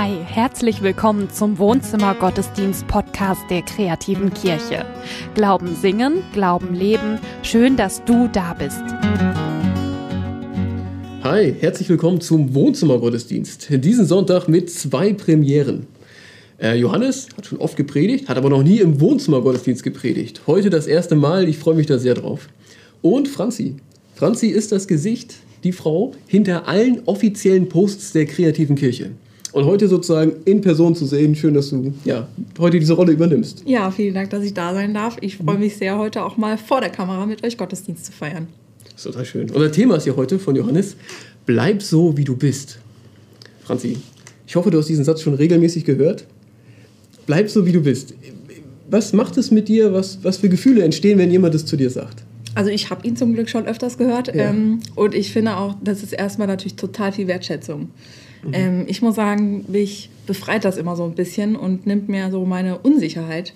Hi, herzlich willkommen zum Wohnzimmer Gottesdienst Podcast der kreativen Kirche. Glauben singen, Glauben leben. Schön, dass du da bist. Hi, herzlich willkommen zum Wohnzimmer Gottesdienst. Diesen Sonntag mit zwei Premieren. Äh, Johannes hat schon oft gepredigt, hat aber noch nie im Wohnzimmer Gottesdienst gepredigt. Heute das erste Mal, ich freue mich da sehr drauf. Und Franzi. Franzi ist das Gesicht, die Frau hinter allen offiziellen Posts der kreativen Kirche. Und heute sozusagen in Person zu sehen, schön, dass du ja, heute diese Rolle übernimmst. Ja, vielen Dank, dass ich da sein darf. Ich freue mich sehr, heute auch mal vor der Kamera mit euch Gottesdienst zu feiern. Das ist total schön. Unser Thema ist ja heute von Johannes, bleib so, wie du bist. Franzi, ich hoffe, du hast diesen Satz schon regelmäßig gehört. Bleib so, wie du bist. Was macht es mit dir? Was, was für Gefühle entstehen, wenn jemand das zu dir sagt? Also ich habe ihn zum Glück schon öfters gehört ja. ähm, und ich finde auch, das ist erstmal natürlich total viel Wertschätzung. Mhm. Ähm, ich muss sagen, mich befreit das immer so ein bisschen und nimmt mir so meine Unsicherheit.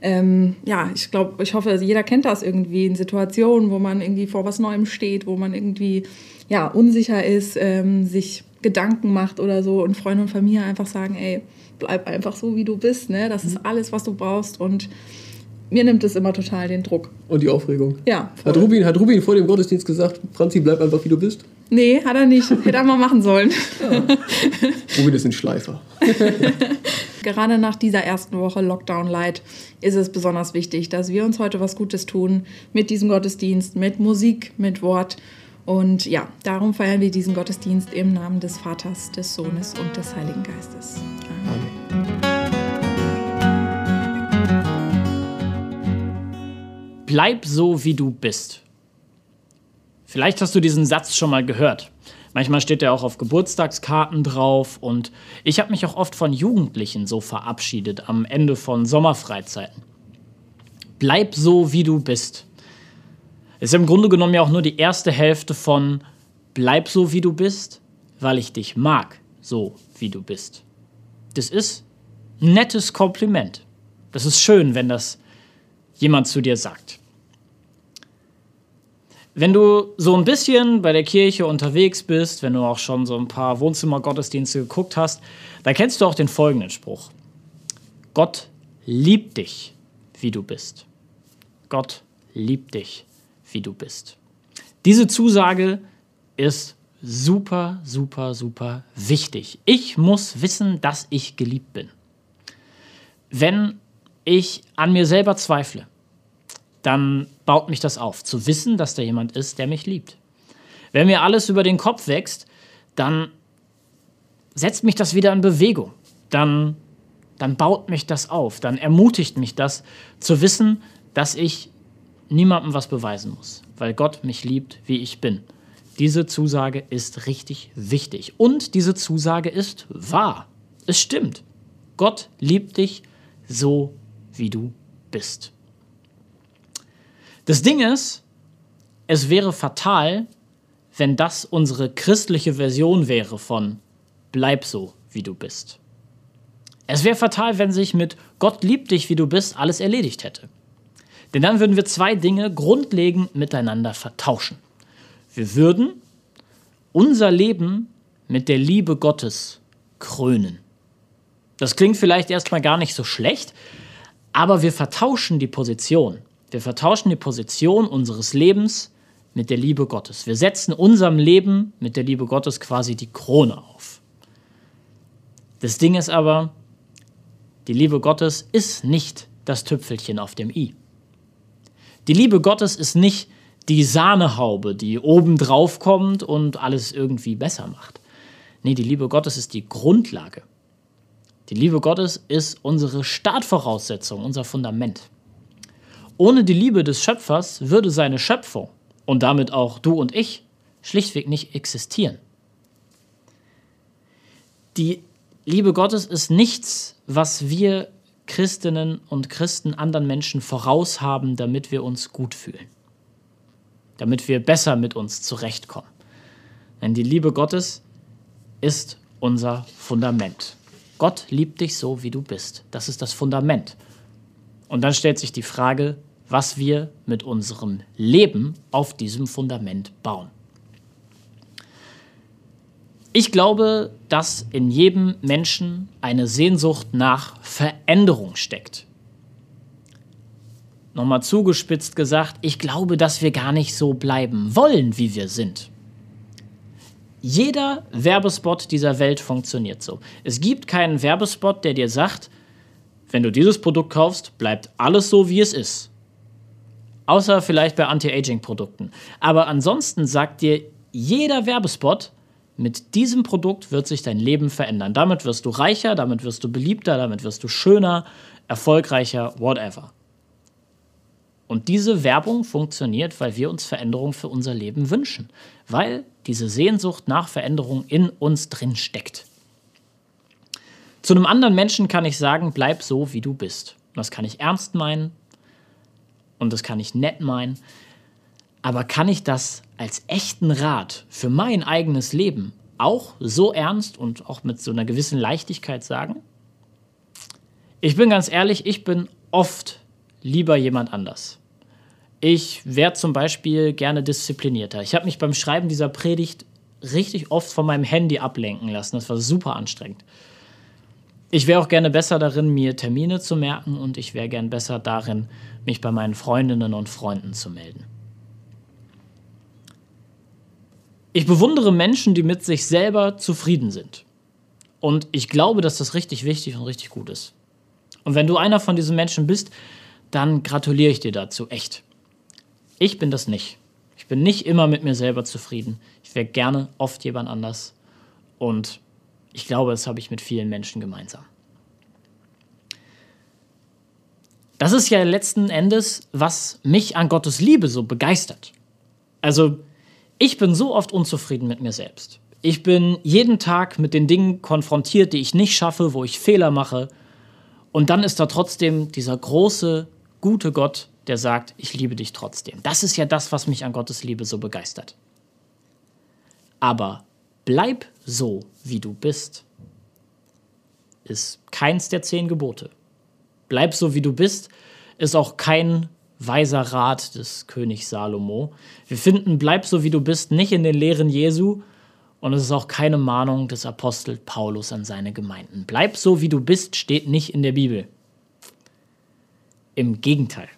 Ähm, ja, ich glaube, ich hoffe, jeder kennt das irgendwie in Situationen, wo man irgendwie vor was Neuem steht, wo man irgendwie ja, unsicher ist, ähm, sich Gedanken macht oder so und Freunde und Familie einfach sagen, ey, bleib einfach so, wie du bist, ne? Das ist mhm. alles, was du brauchst und mir nimmt es immer total den Druck. Und die Aufregung. Ja. Hat Rubin, hat Rubin vor dem Gottesdienst gesagt, Franzi, bleib einfach wie du bist? Nee, hat er nicht. Hätte er mal machen sollen. Ja. Rubin ist ein Schleifer. Gerade nach dieser ersten Woche Lockdown Light ist es besonders wichtig, dass wir uns heute was Gutes tun mit diesem Gottesdienst, mit Musik, mit Wort. Und ja, darum feiern wir diesen Gottesdienst im Namen des Vaters, des Sohnes und des Heiligen Geistes. Amen. Amen. bleib so, wie du bist. Vielleicht hast du diesen Satz schon mal gehört. Manchmal steht er auch auf Geburtstagskarten drauf und ich habe mich auch oft von Jugendlichen so verabschiedet am Ende von Sommerfreizeiten. Bleib so, wie du bist. Ist im Grunde genommen ja auch nur die erste Hälfte von Bleib so, wie du bist, weil ich dich mag, so wie du bist. Das ist ein nettes Kompliment. Das ist schön, wenn das jemand zu dir sagt. Wenn du so ein bisschen bei der Kirche unterwegs bist, wenn du auch schon so ein paar Wohnzimmergottesdienste geguckt hast, dann kennst du auch den folgenden Spruch. Gott liebt dich, wie du bist. Gott liebt dich, wie du bist. Diese Zusage ist super, super, super wichtig. Ich muss wissen, dass ich geliebt bin. Wenn ich an mir selber zweifle, dann baut mich das auf, zu wissen, dass da jemand ist, der mich liebt. Wenn mir alles über den Kopf wächst, dann setzt mich das wieder in Bewegung. Dann, dann baut mich das auf. Dann ermutigt mich das, zu wissen, dass ich niemandem was beweisen muss, weil Gott mich liebt, wie ich bin. Diese Zusage ist richtig wichtig. Und diese Zusage ist wahr. Es stimmt. Gott liebt dich so, wie du bist. Das Ding ist, es wäre fatal, wenn das unsere christliche Version wäre von bleib so, wie du bist. Es wäre fatal, wenn sich mit Gott liebt dich, wie du bist, alles erledigt hätte. Denn dann würden wir zwei Dinge grundlegend miteinander vertauschen. Wir würden unser Leben mit der Liebe Gottes krönen. Das klingt vielleicht erstmal gar nicht so schlecht, aber wir vertauschen die Position. Wir vertauschen die Position unseres Lebens mit der Liebe Gottes. Wir setzen unserem Leben mit der Liebe Gottes quasi die Krone auf. Das Ding ist aber, die Liebe Gottes ist nicht das Tüpfelchen auf dem i. Die Liebe Gottes ist nicht die Sahnehaube, die oben drauf kommt und alles irgendwie besser macht. Nee, die Liebe Gottes ist die Grundlage. Die Liebe Gottes ist unsere Startvoraussetzung, unser Fundament. Ohne die Liebe des Schöpfers würde seine Schöpfung und damit auch du und ich schlichtweg nicht existieren. Die Liebe Gottes ist nichts, was wir Christinnen und Christen anderen Menschen voraushaben, damit wir uns gut fühlen, damit wir besser mit uns zurechtkommen. Denn die Liebe Gottes ist unser Fundament. Gott liebt dich so, wie du bist. Das ist das Fundament. Und dann stellt sich die Frage, was wir mit unserem Leben auf diesem Fundament bauen. Ich glaube, dass in jedem Menschen eine Sehnsucht nach Veränderung steckt. Nochmal zugespitzt gesagt, ich glaube, dass wir gar nicht so bleiben wollen, wie wir sind. Jeder Werbespot dieser Welt funktioniert so. Es gibt keinen Werbespot, der dir sagt, wenn du dieses Produkt kaufst, bleibt alles so, wie es ist. Außer vielleicht bei Anti-Aging-Produkten. Aber ansonsten sagt dir jeder Werbespot, mit diesem Produkt wird sich dein Leben verändern. Damit wirst du reicher, damit wirst du beliebter, damit wirst du schöner, erfolgreicher, whatever. Und diese Werbung funktioniert, weil wir uns Veränderung für unser Leben wünschen. Weil diese Sehnsucht nach Veränderung in uns drin steckt. Zu einem anderen Menschen kann ich sagen, bleib so, wie du bist. Das kann ich ernst meinen und das kann ich nett meinen. Aber kann ich das als echten Rat für mein eigenes Leben auch so ernst und auch mit so einer gewissen Leichtigkeit sagen? Ich bin ganz ehrlich, ich bin oft lieber jemand anders. Ich wäre zum Beispiel gerne disziplinierter. Ich habe mich beim Schreiben dieser Predigt richtig oft von meinem Handy ablenken lassen. Das war super anstrengend. Ich wäre auch gerne besser darin, mir Termine zu merken und ich wäre gern besser darin, mich bei meinen Freundinnen und Freunden zu melden. Ich bewundere Menschen, die mit sich selber zufrieden sind. Und ich glaube, dass das richtig wichtig und richtig gut ist. Und wenn du einer von diesen Menschen bist, dann gratuliere ich dir dazu, echt. Ich bin das nicht. Ich bin nicht immer mit mir selber zufrieden. Ich wäre gerne oft jemand anders. Und ich glaube, das habe ich mit vielen Menschen gemeinsam. Das ist ja letzten Endes, was mich an Gottes Liebe so begeistert. Also, ich bin so oft unzufrieden mit mir selbst. Ich bin jeden Tag mit den Dingen konfrontiert, die ich nicht schaffe, wo ich Fehler mache. Und dann ist da trotzdem dieser große, gute Gott, der sagt, ich liebe dich trotzdem. Das ist ja das, was mich an Gottes Liebe so begeistert. Aber bleib so, wie du bist, ist keins der zehn Gebote. Bleib so, wie du bist, ist auch kein weiser Rat des Königs Salomo. Wir finden, bleib so, wie du bist, nicht in den Lehren Jesu, und es ist auch keine Mahnung des Apostel Paulus an seine Gemeinden. Bleib so, wie du bist, steht nicht in der Bibel. Im Gegenteil.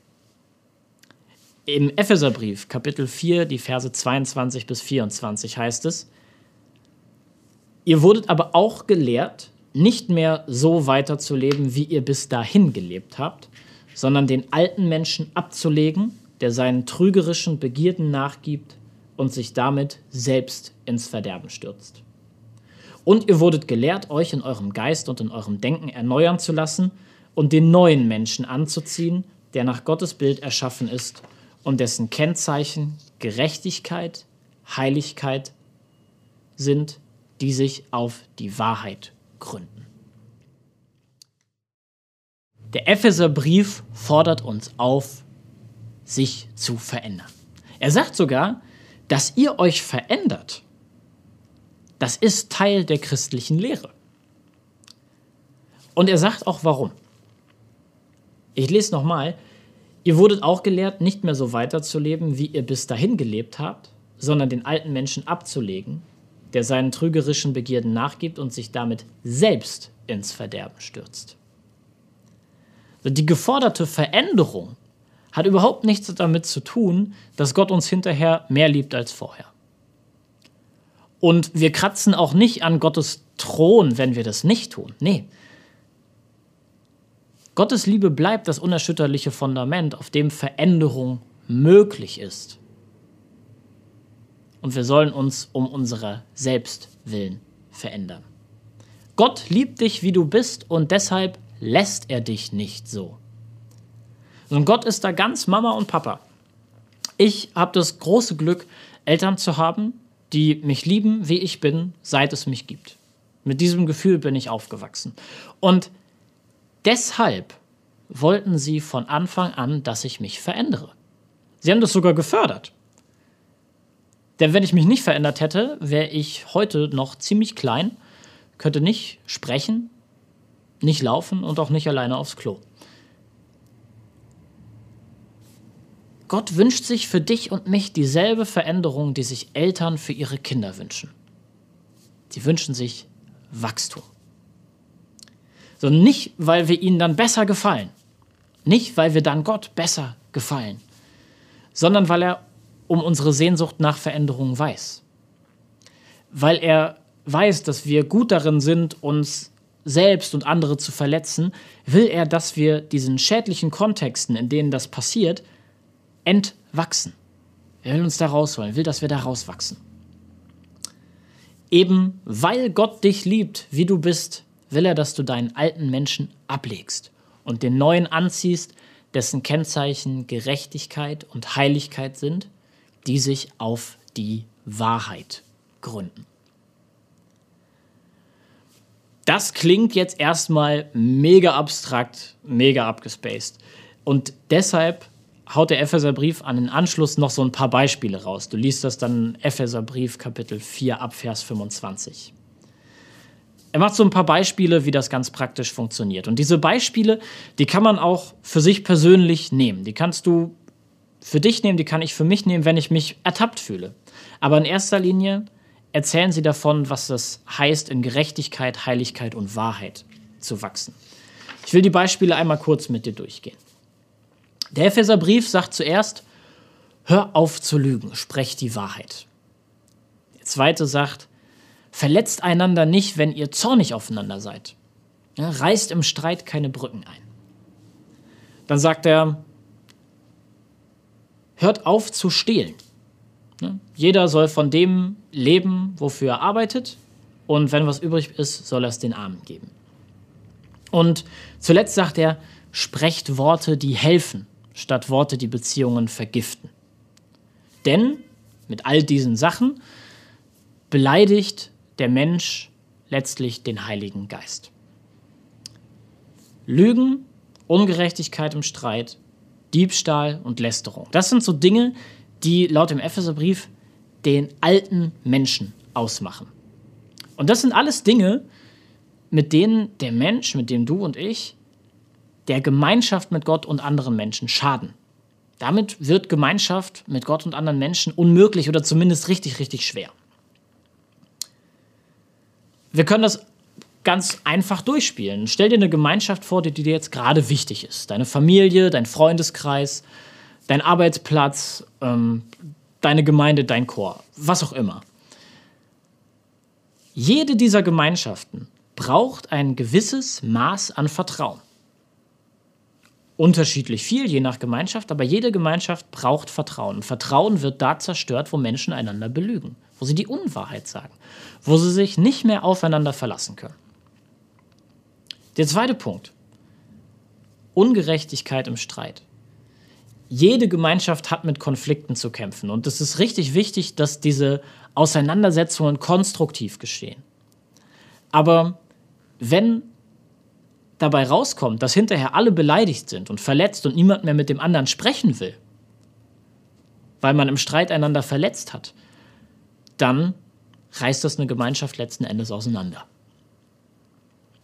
Im Epheserbrief, Kapitel 4, die Verse 22 bis 24 heißt es, Ihr wurdet aber auch gelehrt, nicht mehr so weiterzuleben, wie ihr bis dahin gelebt habt, sondern den alten Menschen abzulegen, der seinen trügerischen Begierden nachgibt und sich damit selbst ins Verderben stürzt. Und ihr wurdet gelehrt, euch in eurem Geist und in eurem Denken erneuern zu lassen und den neuen Menschen anzuziehen, der nach Gottes Bild erschaffen ist und dessen Kennzeichen Gerechtigkeit, Heiligkeit sind, die sich auf die Wahrheit gründen. Der Epheserbrief fordert uns auf, sich zu verändern. Er sagt sogar, dass ihr euch verändert. Das ist Teil der christlichen Lehre. Und er sagt auch warum. Ich lese nochmal, Ihr wurdet auch gelehrt, nicht mehr so weiterzuleben, wie ihr bis dahin gelebt habt, sondern den alten Menschen abzulegen, der seinen trügerischen Begierden nachgibt und sich damit selbst ins Verderben stürzt. Die geforderte Veränderung hat überhaupt nichts damit zu tun, dass Gott uns hinterher mehr liebt als vorher. Und wir kratzen auch nicht an Gottes Thron, wenn wir das nicht tun. Nee, Gottes Liebe bleibt das unerschütterliche Fundament, auf dem Veränderung möglich ist. Und wir sollen uns um unserer selbst willen verändern. Gott liebt dich, wie du bist, und deshalb lässt er dich nicht so. Und Gott ist da ganz Mama und Papa. Ich habe das große Glück, Eltern zu haben, die mich lieben, wie ich bin, seit es mich gibt. Mit diesem Gefühl bin ich aufgewachsen. Und Deshalb wollten sie von Anfang an, dass ich mich verändere. Sie haben das sogar gefördert. Denn wenn ich mich nicht verändert hätte, wäre ich heute noch ziemlich klein, könnte nicht sprechen, nicht laufen und auch nicht alleine aufs Klo. Gott wünscht sich für dich und mich dieselbe Veränderung, die sich Eltern für ihre Kinder wünschen. die wünschen sich Wachstum. So nicht, weil wir ihnen dann besser gefallen, nicht, weil wir dann Gott besser gefallen, sondern weil er um unsere Sehnsucht nach Veränderung weiß. Weil er weiß, dass wir gut darin sind, uns selbst und andere zu verletzen, will er, dass wir diesen schädlichen Kontexten, in denen das passiert, entwachsen. Er will uns da rausholen, will, dass wir da rauswachsen. Eben weil Gott dich liebt, wie du bist, will er, dass du deinen alten Menschen ablegst und den neuen anziehst, dessen Kennzeichen Gerechtigkeit und Heiligkeit sind, die sich auf die Wahrheit gründen. Das klingt jetzt erstmal mega abstrakt, mega abgespaced. Und deshalb haut der Epheserbrief an den Anschluss noch so ein paar Beispiele raus. Du liest das dann Epheserbrief Kapitel 4 ab Vers 25. Er macht so ein paar Beispiele, wie das ganz praktisch funktioniert. Und diese Beispiele, die kann man auch für sich persönlich nehmen. Die kannst du für dich nehmen, die kann ich für mich nehmen, wenn ich mich ertappt fühle. Aber in erster Linie erzählen sie davon, was es heißt, in Gerechtigkeit, Heiligkeit und Wahrheit zu wachsen. Ich will die Beispiele einmal kurz mit dir durchgehen. Der Epheserbrief sagt zuerst, hör auf zu lügen, sprech die Wahrheit. Der zweite sagt, verletzt einander nicht, wenn ihr zornig aufeinander seid. Ja, reißt im Streit keine Brücken ein. Dann sagt er, hört auf zu stehlen. Ja, jeder soll von dem leben, wofür er arbeitet. Und wenn was übrig ist, soll er es den Armen geben. Und zuletzt sagt er, sprecht Worte, die helfen statt Worte, die Beziehungen vergiften. Denn mit all diesen Sachen beleidigt der Mensch letztlich den Heiligen Geist. Lügen, Ungerechtigkeit im Streit, Diebstahl und Lästerung. Das sind so Dinge, die laut dem Epheserbrief den alten Menschen ausmachen. Und das sind alles Dinge, mit denen der Mensch, mit dem du und ich der Gemeinschaft mit Gott und anderen Menschen schaden. Damit wird Gemeinschaft mit Gott und anderen Menschen unmöglich oder zumindest richtig, richtig schwer. Wir können das ganz einfach durchspielen. Stell dir eine Gemeinschaft vor, die dir jetzt gerade wichtig ist. Deine Familie, dein Freundeskreis, dein Arbeitsplatz, ähm, deine Gemeinde, dein Chor, was auch immer. Jede dieser Gemeinschaften braucht ein gewisses Maß an Vertrauen unterschiedlich viel, je nach Gemeinschaft, aber jede Gemeinschaft braucht Vertrauen. Vertrauen wird da zerstört, wo Menschen einander belügen, wo sie die Unwahrheit sagen, wo sie sich nicht mehr aufeinander verlassen können. Der zweite Punkt. Ungerechtigkeit im Streit. Jede Gemeinschaft hat mit Konflikten zu kämpfen und es ist richtig wichtig, dass diese Auseinandersetzungen konstruktiv geschehen. Aber wenn dabei rauskommt, dass hinterher alle beleidigt sind und verletzt und niemand mehr mit dem anderen sprechen will, weil man im Streit einander verletzt hat, dann reißt das eine Gemeinschaft letzten Endes auseinander.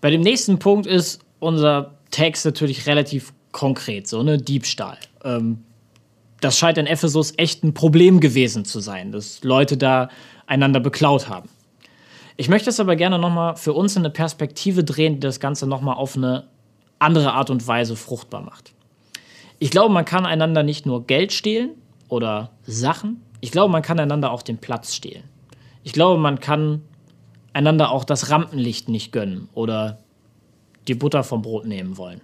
Bei dem nächsten Punkt ist unser Text natürlich relativ konkret, so eine Diebstahl. Ähm, das scheint in Ephesus echt ein Problem gewesen zu sein, dass Leute da einander beklaut haben. Ich möchte es aber gerne nochmal für uns in eine Perspektive drehen, die das Ganze nochmal auf eine andere Art und Weise fruchtbar macht. Ich glaube, man kann einander nicht nur Geld stehlen oder Sachen, ich glaube, man kann einander auch den Platz stehlen. Ich glaube, man kann einander auch das Rampenlicht nicht gönnen oder die Butter vom Brot nehmen wollen.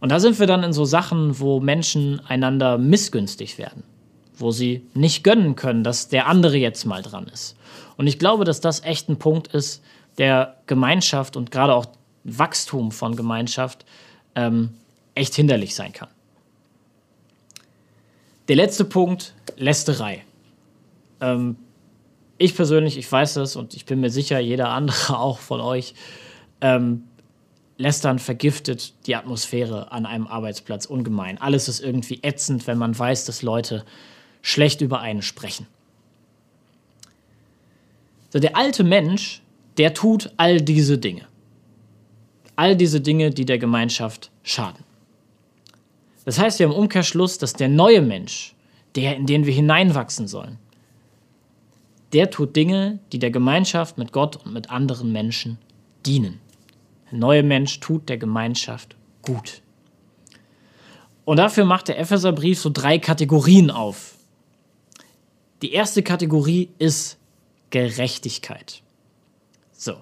Und da sind wir dann in so Sachen, wo Menschen einander missgünstig werden, wo sie nicht gönnen können, dass der andere jetzt mal dran ist. Und ich glaube, dass das echt ein Punkt ist, der Gemeinschaft und gerade auch Wachstum von Gemeinschaft ähm, echt hinderlich sein kann. Der letzte Punkt, Lästerei. Ähm, ich persönlich, ich weiß das und ich bin mir sicher, jeder andere auch von euch, ähm, Lästern vergiftet die Atmosphäre an einem Arbeitsplatz ungemein. Alles ist irgendwie ätzend, wenn man weiß, dass Leute schlecht über einen sprechen. So, der alte Mensch, der tut all diese Dinge. All diese Dinge, die der Gemeinschaft schaden. Das heißt ja im Umkehrschluss, dass der neue Mensch, der, in den wir hineinwachsen sollen, der tut Dinge, die der Gemeinschaft mit Gott und mit anderen Menschen dienen. Der neue Mensch tut der Gemeinschaft gut. Und dafür macht der Epheserbrief so drei Kategorien auf. Die erste Kategorie ist Gerechtigkeit. So,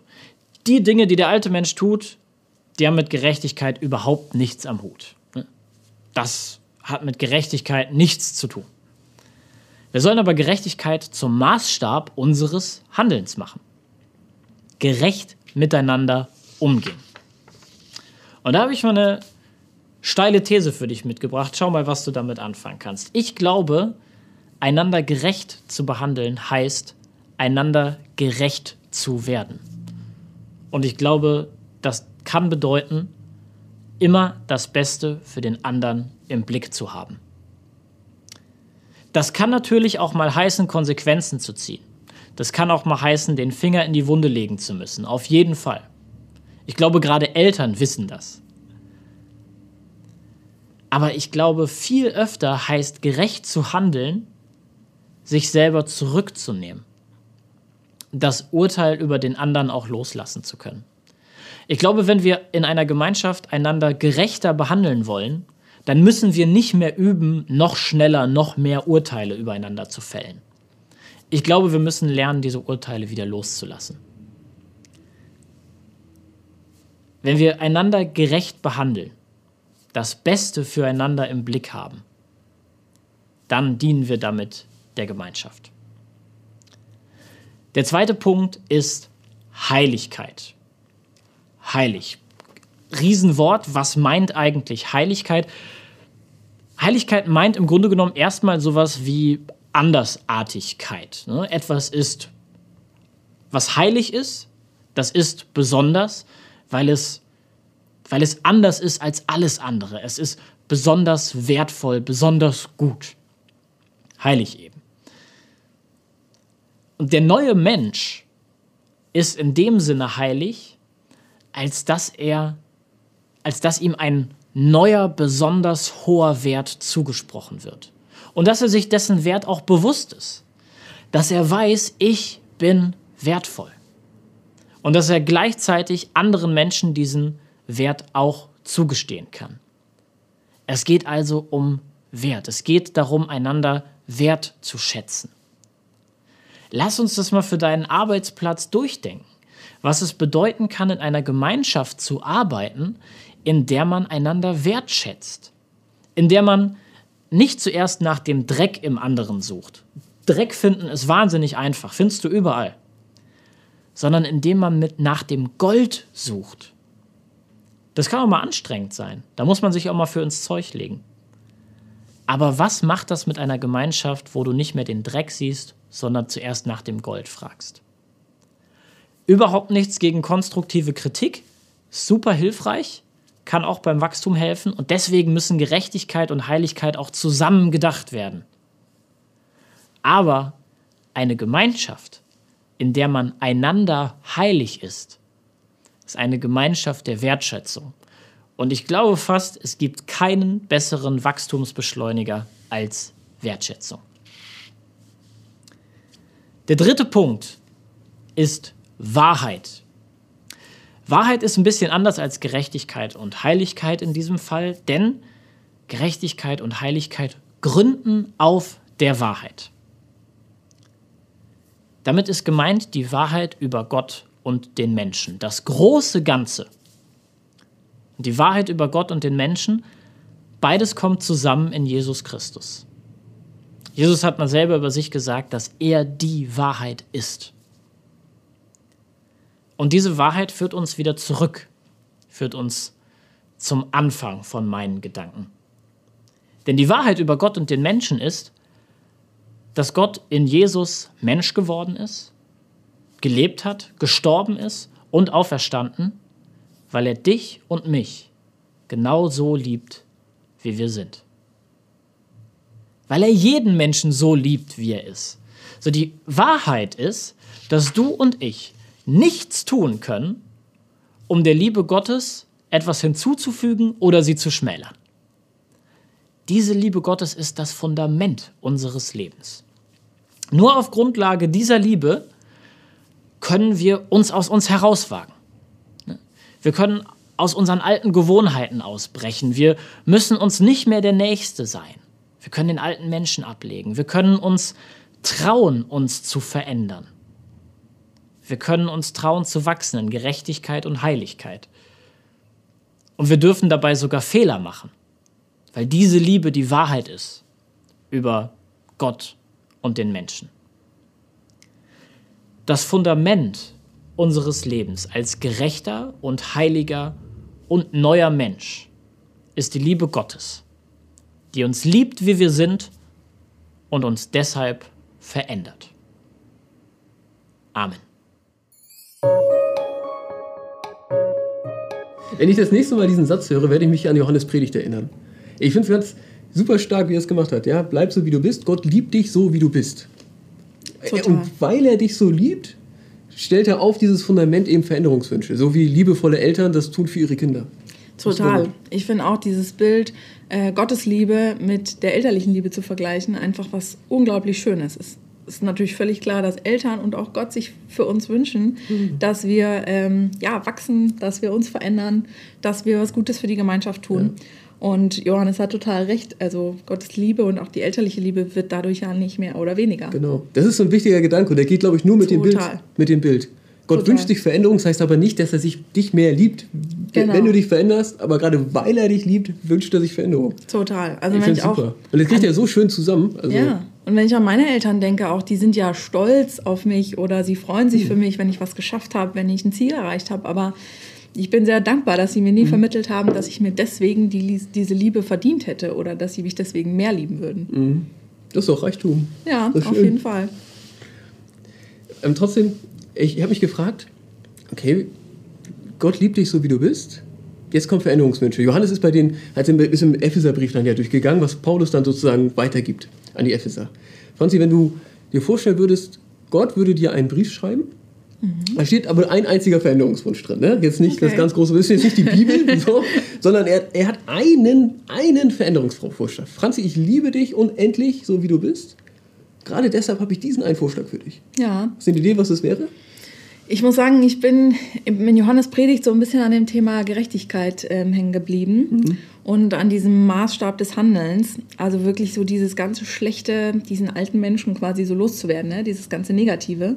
die Dinge, die der alte Mensch tut, die haben mit Gerechtigkeit überhaupt nichts am Hut. Das hat mit Gerechtigkeit nichts zu tun. Wir sollen aber Gerechtigkeit zum Maßstab unseres Handelns machen. Gerecht miteinander umgehen. Und da habe ich mal eine steile These für dich mitgebracht. Schau mal, was du damit anfangen kannst. Ich glaube, einander gerecht zu behandeln heißt, einander gerecht zu werden. Und ich glaube, das kann bedeuten, immer das Beste für den anderen im Blick zu haben. Das kann natürlich auch mal heißen, Konsequenzen zu ziehen. Das kann auch mal heißen, den Finger in die Wunde legen zu müssen. Auf jeden Fall. Ich glaube, gerade Eltern wissen das. Aber ich glaube, viel öfter heißt gerecht zu handeln, sich selber zurückzunehmen. Das Urteil über den anderen auch loslassen zu können. Ich glaube, wenn wir in einer Gemeinschaft einander gerechter behandeln wollen, dann müssen wir nicht mehr üben, noch schneller, noch mehr Urteile übereinander zu fällen. Ich glaube, wir müssen lernen, diese Urteile wieder loszulassen. Wenn wir einander gerecht behandeln, das Beste füreinander im Blick haben, dann dienen wir damit der Gemeinschaft. Der zweite Punkt ist Heiligkeit. Heilig. Riesenwort, was meint eigentlich Heiligkeit? Heiligkeit meint im Grunde genommen erstmal sowas wie Andersartigkeit. Ne? Etwas ist, was heilig ist, das ist besonders, weil es weil es anders ist als alles andere. Es ist besonders wertvoll, besonders gut. Heilig eben. Und der neue Mensch ist in dem Sinne heilig, als dass er, als dass ihm ein neuer, besonders hoher Wert zugesprochen wird. Und dass er sich dessen Wert auch bewusst ist. Dass er weiß, ich bin wertvoll. Und dass er gleichzeitig anderen Menschen diesen Wert auch zugestehen kann. Es geht also um Wert. Es geht darum, einander Wert zu schätzen. Lass uns das mal für deinen Arbeitsplatz durchdenken, was es bedeuten kann, in einer Gemeinschaft zu arbeiten, in der man einander wertschätzt, in der man nicht zuerst nach dem Dreck im anderen sucht. Dreck finden ist wahnsinnig einfach, findest du überall, sondern indem man mit nach dem Gold sucht. Das kann auch mal anstrengend sein. Da muss man sich auch mal für ins Zeug legen. Aber was macht das mit einer Gemeinschaft, wo du nicht mehr den Dreck siehst, sondern zuerst nach dem Gold fragst? Überhaupt nichts gegen konstruktive Kritik. Super hilfreich, kann auch beim Wachstum helfen und deswegen müssen Gerechtigkeit und Heiligkeit auch zusammen gedacht werden. Aber eine Gemeinschaft, in der man einander heilig ist, ist eine Gemeinschaft der Wertschätzung. Und ich glaube fast, es gibt keinen besseren Wachstumsbeschleuniger als Wertschätzung. Der dritte Punkt ist Wahrheit. Wahrheit ist ein bisschen anders als Gerechtigkeit und Heiligkeit in diesem Fall, denn Gerechtigkeit und Heiligkeit gründen auf der Wahrheit. Damit ist gemeint die Wahrheit über Gott und den Menschen. Das große Ganze. Die Wahrheit über Gott und den Menschen, beides kommt zusammen in Jesus Christus. Jesus hat mal selber über sich gesagt, dass er die Wahrheit ist. Und diese Wahrheit führt uns wieder zurück, führt uns zum Anfang von meinen Gedanken. Denn die Wahrheit über Gott und den Menschen ist, dass Gott in Jesus Mensch geworden ist, gelebt hat, gestorben ist und auferstanden, weil er dich und mich genau so liebt, wie wir sind. Weil er jeden Menschen so liebt, wie er ist. So die Wahrheit ist, dass du und ich nichts tun können, um der Liebe Gottes etwas hinzuzufügen oder sie zu schmälern. Diese Liebe Gottes ist das Fundament unseres Lebens. Nur auf Grundlage dieser Liebe können wir uns aus uns herauswagen. Wir können aus unseren alten Gewohnheiten ausbrechen. Wir müssen uns nicht mehr der Nächste sein. Wir können den alten Menschen ablegen. Wir können uns trauen, uns zu verändern. Wir können uns trauen zu wachsen in Gerechtigkeit und Heiligkeit. Und wir dürfen dabei sogar Fehler machen, weil diese Liebe die Wahrheit ist über Gott und den Menschen. Das Fundament unseres Lebens als gerechter und heiliger und neuer Mensch ist die Liebe Gottes, die uns liebt, wie wir sind und uns deshalb verändert. Amen. Wenn ich das nächste Mal diesen Satz höre, werde ich mich an Johannes Predigt erinnern. Ich finde es ganz super stark, wie er es gemacht hat. Ja? Bleib so, wie du bist. Gott liebt dich so, wie du bist. Total. Und weil er dich so liebt, stellt er auf dieses Fundament eben Veränderungswünsche. So wie liebevolle Eltern das tun für ihre Kinder. Total. Ich finde auch dieses Bild, äh, Gottes Liebe mit der elterlichen Liebe zu vergleichen, einfach was unglaublich Schönes ist. Es ist natürlich völlig klar, dass Eltern und auch Gott sich für uns wünschen, Mhm. dass wir ähm, ja, wachsen, dass wir uns verändern, dass wir was Gutes für die Gemeinschaft tun. Und Johannes hat total recht. Also Gottes Liebe und auch die elterliche Liebe wird dadurch ja nicht mehr oder weniger. Genau. Das ist so ein wichtiger Gedanke und der geht, glaube ich, nur mit dem Bild. Total. Mit dem Bild. Gott Total. wünscht dich Veränderung, das heißt aber nicht, dass er sich dich mehr liebt, Genau. wenn du dich veränderst, aber gerade weil er dich liebt, wünscht er sich Veränderung. Total. Also ich finde auch super. Und das kriegt er so schön zusammen. Also, Ja, und wenn ich an meine Eltern denke, auch die sind ja stolz auf mich oder sie freuen Hm. sich für mich, wenn ich was geschafft habe, wenn ich ein Ziel erreicht habe. Aber ich bin sehr dankbar, dass sie mir Hm. nie vermittelt haben, dass ich mir deswegen die, diese Liebe verdient hätte oder dass sie mich deswegen mehr lieben würden. Das ist doch Reichtum. Ja, Hm. Auf jeden Fall. Ähm, trotzdem, ich, ich habe mich gefragt, okay, Gott liebt dich so, wie du bist. Jetzt kommen Veränderungswünsche. Johannes ist bei den, hat im, ist im Epheserbrief dann ja durchgegangen, was Paulus dann sozusagen weitergibt an die Epheser. Franzi, wenn du dir vorstellen würdest, Gott würde dir einen Brief schreiben, da steht aber ein einziger Veränderungswunsch drin. Ne? Jetzt nicht das Okay. ganz große, das ist jetzt nicht die Bibel, so, sondern er, er hat einen, einen Veränderungsvorschlag. Franzi, ich liebe dich unendlich, so wie du bist. Gerade deshalb habe ich diesen einen Vorschlag für dich. Ja, Hast du eine Idee, was das wäre? Ich muss sagen, ich bin in Johannes Predigt so ein bisschen an dem Thema Gerechtigkeit ähm, hängen geblieben und an diesem Maßstab des Handelns. Also wirklich so dieses ganze Schlechte, diesen alten Menschen quasi so loszuwerden, ne? dieses ganze Negative.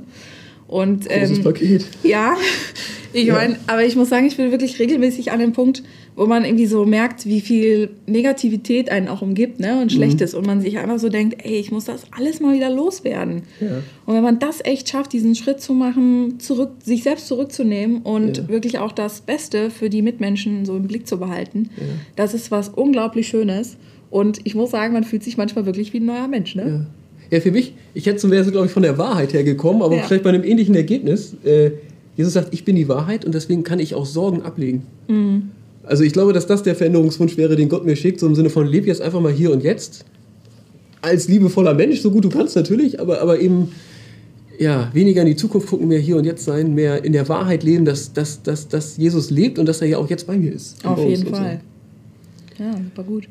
Und, Großes ähm, Paket. ja, ich Ja. meine, aber ich muss sagen, ich bin wirklich regelmäßig an dem Punkt, wo man irgendwie so merkt, wie viel Negativität einen auch umgibt ne? Mhm. und Schlechtes. Und man sich einfach so denkt, ey, ich muss das alles mal wieder loswerden. Ja. Und wenn man das echt schafft, diesen Schritt zu machen, zurück, sich selbst zurückzunehmen und Ja. wirklich auch das Beste für die Mitmenschen so im Blick zu behalten, das ist was unglaublich Schönes. Und ich muss sagen, man fühlt sich manchmal wirklich wie ein neuer Mensch. Ne? Ja. ja, für mich, ich hätte zum wäre glaube ich, von der Wahrheit her gekommen, aber Ja. vielleicht bei einem ähnlichen Ergebnis. Äh, Jesus sagt, ich bin die Wahrheit und deswegen kann ich auch Sorgen ablegen. Mhm. Also ich glaube, dass das der Veränderungswunsch wäre, den Gott mir schickt, so im Sinne von, leb jetzt einfach mal hier und jetzt. Als liebevoller Mensch, so gut du kannst natürlich, aber, aber eben ja, weniger in die Zukunft gucken, mehr hier und jetzt sein, mehr in der Wahrheit leben, dass, dass, dass, dass Jesus lebt und dass er ja auch jetzt bei mir ist. Auf jeden und so. Fall. Ja, super gut.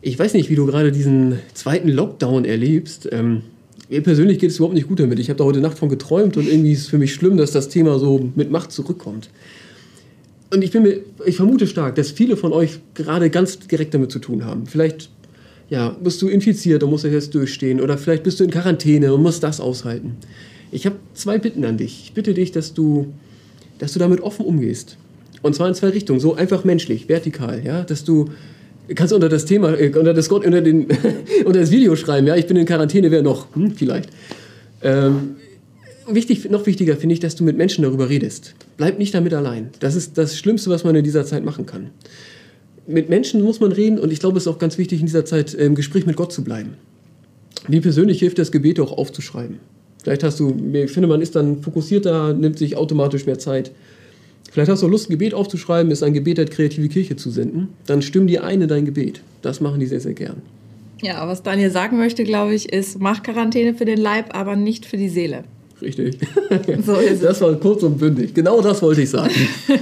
Ich weiß nicht, wie du gerade diesen zweiten Lockdown erlebst. Ähm, mir persönlich geht es überhaupt nicht gut damit. Ich habe da heute Nacht von geträumt und irgendwie ist es für mich schlimm, dass das Thema so mit Macht zurückkommt. Und ich, bin mir, ich vermute stark, dass viele von euch gerade ganz direkt damit zu tun haben. Vielleicht ja, bist du infiziert und musst das jetzt durchstehen oder vielleicht bist du in Quarantäne und musst das aushalten. Ich habe zwei Bitten an dich. Ich bitte dich, dass du, dass du damit offen umgehst. Und zwar in zwei Richtungen, so einfach menschlich, vertikal, ja, dass du kannst unter das Thema, äh, unter das Gott, unter, den, unter das Video schreiben, ja, ich bin in Quarantäne, wer noch? Hm, vielleicht. Ähm, wichtig, noch wichtiger finde ich, dass du mit Menschen darüber redest. Bleib nicht damit allein. Das ist das Schlimmste, was man in dieser Zeit machen kann. Mit Menschen muss man reden und ich glaube, es ist auch ganz wichtig, in dieser Zeit im Gespräch mit Gott zu bleiben. Mir persönlich hilft das Gebet auch aufzuschreiben. Vielleicht hast du, ich finde, man ist dann fokussierter, nimmt sich automatisch mehr Zeit. Vielleicht hast du Lust, ein Gebet aufzuschreiben, ist ein Gebet der kreative Kirche zu senden. Dann stimm dir ein in dein Gebet. Das machen die sehr, sehr gern. Ja, was Daniel sagen möchte, glaube ich, ist, mach Quarantäne für den Leib, aber nicht für die Seele. Richtig. So. Das war kurz und bündig. Genau das wollte ich sagen.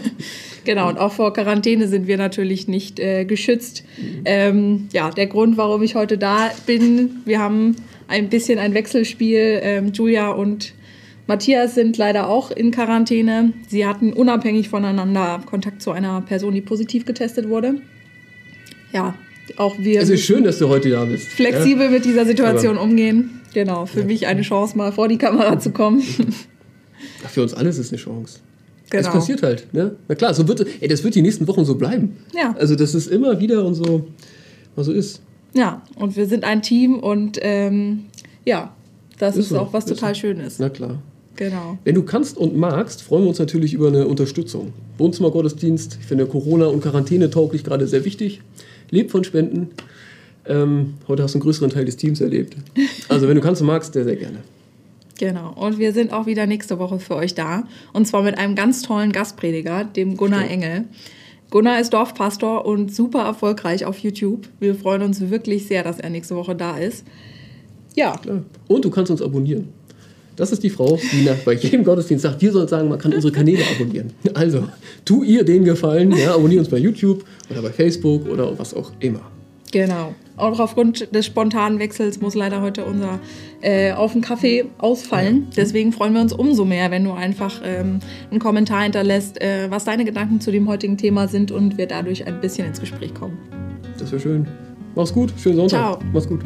Genau, und auch vor Quarantäne sind wir natürlich nicht äh, geschützt. Ähm, ja, der Grund, warum ich heute da bin, wir haben ein bisschen ein Wechselspiel. Ähm, Julia und Matthias sind leider auch in Quarantäne. Sie hatten unabhängig voneinander Kontakt zu einer Person, die positiv getestet wurde. Ja, auch wir. Es ist schön, dass du heute da bist. Flexibel ja? mit dieser Situation Aber umgehen. Genau, für ja. mich eine Chance, mal vor die Kamera zu kommen. Für uns alles ist es eine Chance. Genau. Es passiert halt. Ne? Na klar, so wird, ey, das wird die nächsten Wochen so bleiben. Ja. Also das ist immer wieder und so, was so ist. Ja, und wir sind ein Team und ähm, ja, das ist, ist so, auch was total so. schön ist. Na klar. Genau. Wenn du kannst und magst, freuen wir uns natürlich über eine Unterstützung. Wohnzimmergottesdienst, ich finde Corona und Quarantäne tauglich gerade sehr wichtig. Lebt von Spenden. Ähm, heute hast du einen größeren Teil des Teams erlebt. Also wenn du kannst und magst, sehr, sehr gerne. Genau. Und wir sind auch wieder nächste Woche für euch da. Und zwar mit einem ganz tollen Gastprediger, dem Gunnar Stimmt. Engel. Gunnar ist Dorfpastor und super erfolgreich auf YouTube. Wir freuen uns wirklich sehr, dass er nächste Woche da ist. Ja. Klar. Und du kannst uns abonnieren. Das ist die Frau, die nach, bei jedem Gottesdienst sagt, wir sollen sagen, man kann unsere Kanäle abonnieren. Also, tu ihr den Gefallen, ja, abonnier uns bei YouTube oder bei Facebook oder was auch immer. Genau. Auch aufgrund des spontanen Wechsels muss leider heute unser äh, Auf den Kaffee ausfallen. Deswegen freuen wir uns umso mehr, wenn du einfach ähm, einen Kommentar hinterlässt, äh, was deine Gedanken zu dem heutigen Thema sind und wir dadurch ein bisschen ins Gespräch kommen. Das wäre schön. Mach's gut. Schönen Sonntag. Ciao. Mach's gut.